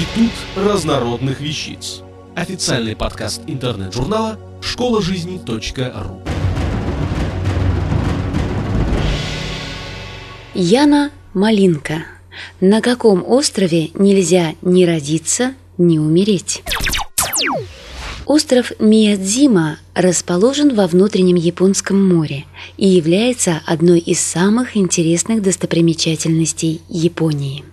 Институт разнородных вещиц. Официальный подкаст интернет-журнала школа жизни.ру. Яна Малинка. На каком острове нельзя ни родиться, ни умереть? Остров Миядзима расположен во внутреннем Японском море и является одной из самых интересных достопримечательностей Японии.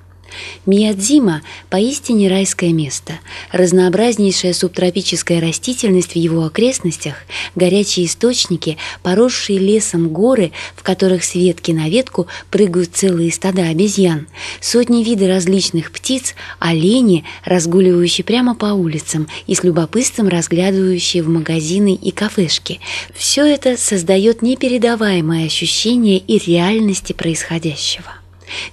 Миядзима – поистине райское место. Разнообразнейшая субтропическая растительность в его окрестностях, горячие источники, поросшие лесом горы, в которых с ветки на ветку прыгают целые стада обезьян, сотни видов различных птиц, олени, разгуливающие прямо по улицам и с любопытством разглядывающие в магазины и кафешки. Все это создает непередаваемое ощущение и реальности происходящего.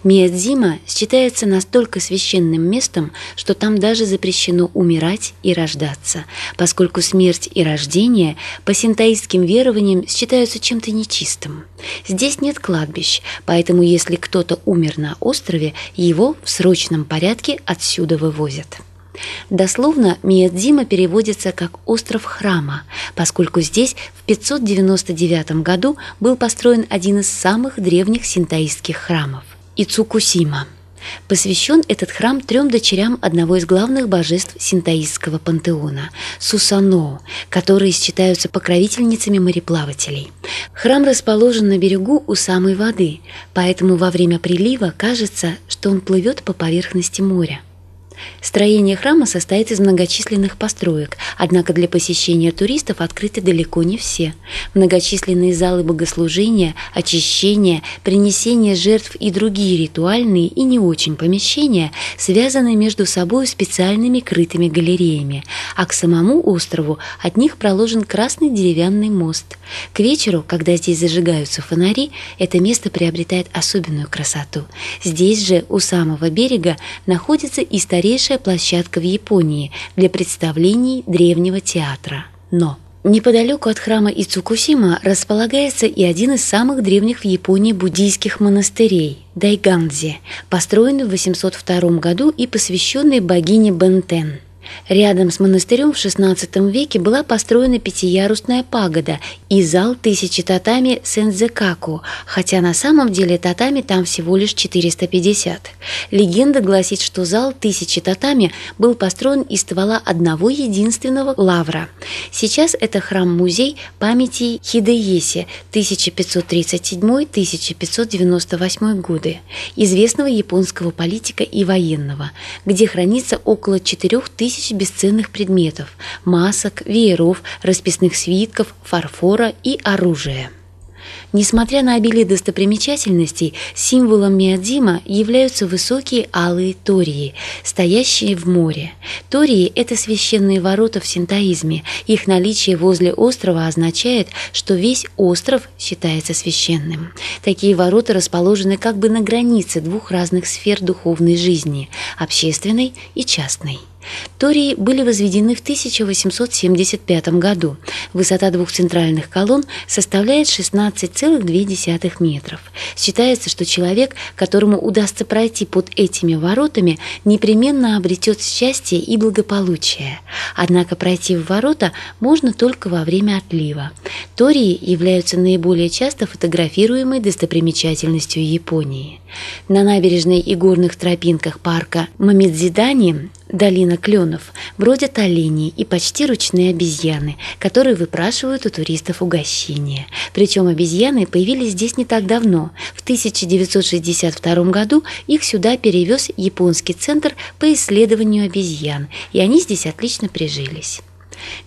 Миядзима считается настолько священным местом, что там даже запрещено умирать и рождаться, поскольку смерть и рождение по синтаистским верованиям считаются чем-то нечистым. Здесь нет кладбищ, поэтому если кто-то умер на острове, его в срочном порядке отсюда вывозят. Дословно Миядзима переводится как «остров храма», поскольку здесь в 599 году был построен один из самых древних синтаистских храмов. Ицукусима. Посвящен этот храм трем дочерям одного из главных божеств синтаистского пантеона – Сусано, которые считаются покровительницами мореплавателей. Храм расположен на берегу у самой воды, поэтому во время прилива кажется, что он плывет по поверхности моря. Строение храма состоит из многочисленных построек, однако для посещения туристов открыты далеко не все. Многочисленные залы богослужения, очищения, принесения жертв и другие ритуальные и не очень помещения связаны между собой специальными крытыми галереями, а к самому острову от них проложен красный деревянный мост. К вечеру, когда здесь зажигаются фонари, это место приобретает особенную красоту. Здесь же, у самого берега, находится исторический старейшая площадка в Японии для представлений древнего театра. Но Неподалеку от храма Ицукусима располагается и один из самых древних в Японии буддийских монастырей – Дайганзи, построенный в 802 году и посвященный богине Бентен – Рядом с монастырем в XVI веке была построена пятиярусная пагода и зал тысячи татами Сензекаку, хотя на самом деле татами там всего лишь 450. Легенда гласит, что зал тысячи татами был построен из ствола одного единственного лавра. Сейчас это храм-музей памяти Хидееси 1537-1598 годы, известного японского политика и военного, где хранится около 4000 тысяч бесценных предметов – масок, вееров, расписных свитков, фарфора и оружия. Несмотря на обилие достопримечательностей, символом Миадзима являются высокие алые тории, стоящие в море. Тории – это священные ворота в синтоизме. Их наличие возле острова означает, что весь остров считается священным. Такие ворота расположены как бы на границе двух разных сфер духовной жизни – общественной и частной. Тории были возведены в 1875 году. Высота двух центральных колонн составляет 16,2 метров. Считается, что человек, которому удастся пройти под этими воротами, непременно обретет счастье и благополучие. Однако пройти в ворота можно только во время отлива. Тории являются наиболее часто фотографируемой достопримечательностью Японии. На набережной и горных тропинках парка Мамидзидани долина кленов, бродят олени и почти ручные обезьяны, которые выпрашивают у туристов угощения. Причем обезьяны появились здесь не так давно. В 1962 году их сюда перевез японский центр по исследованию обезьян, и они здесь отлично прижились.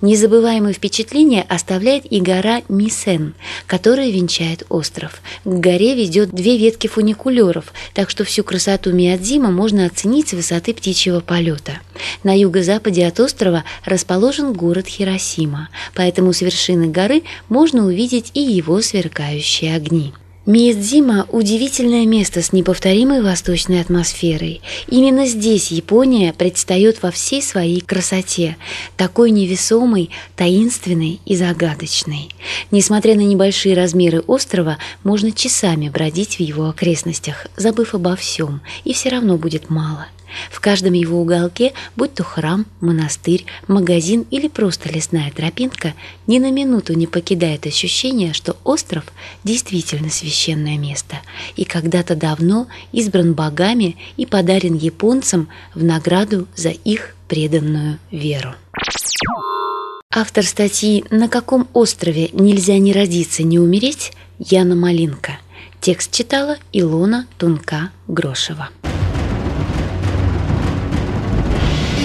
Незабываемое впечатление оставляет и гора Мисен, которая венчает остров. К горе ведет две ветки фуникулеров, так что всю красоту Миядзима можно оценить с высоты птичьего полета. На юго-западе от острова расположен город Хиросима, поэтому с вершины горы можно увидеть и его сверкающие огни. Миядзима – удивительное место с неповторимой восточной атмосферой. Именно здесь Япония предстает во всей своей красоте, такой невесомой, таинственной и загадочной. Несмотря на небольшие размеры острова, можно часами бродить в его окрестностях, забыв обо всем, и все равно будет мало – В каждом его уголке, будь то храм, монастырь, магазин или просто лесная тропинка, ни на минуту не покидает ощущение, что остров действительно священное место и когда-то давно избран богами и подарен японцам в награду за их преданную веру. Автор статьи «На каком острове нельзя ни родиться, ни умереть» Яна Малинка. Текст читала Илона Тунка-Грошева.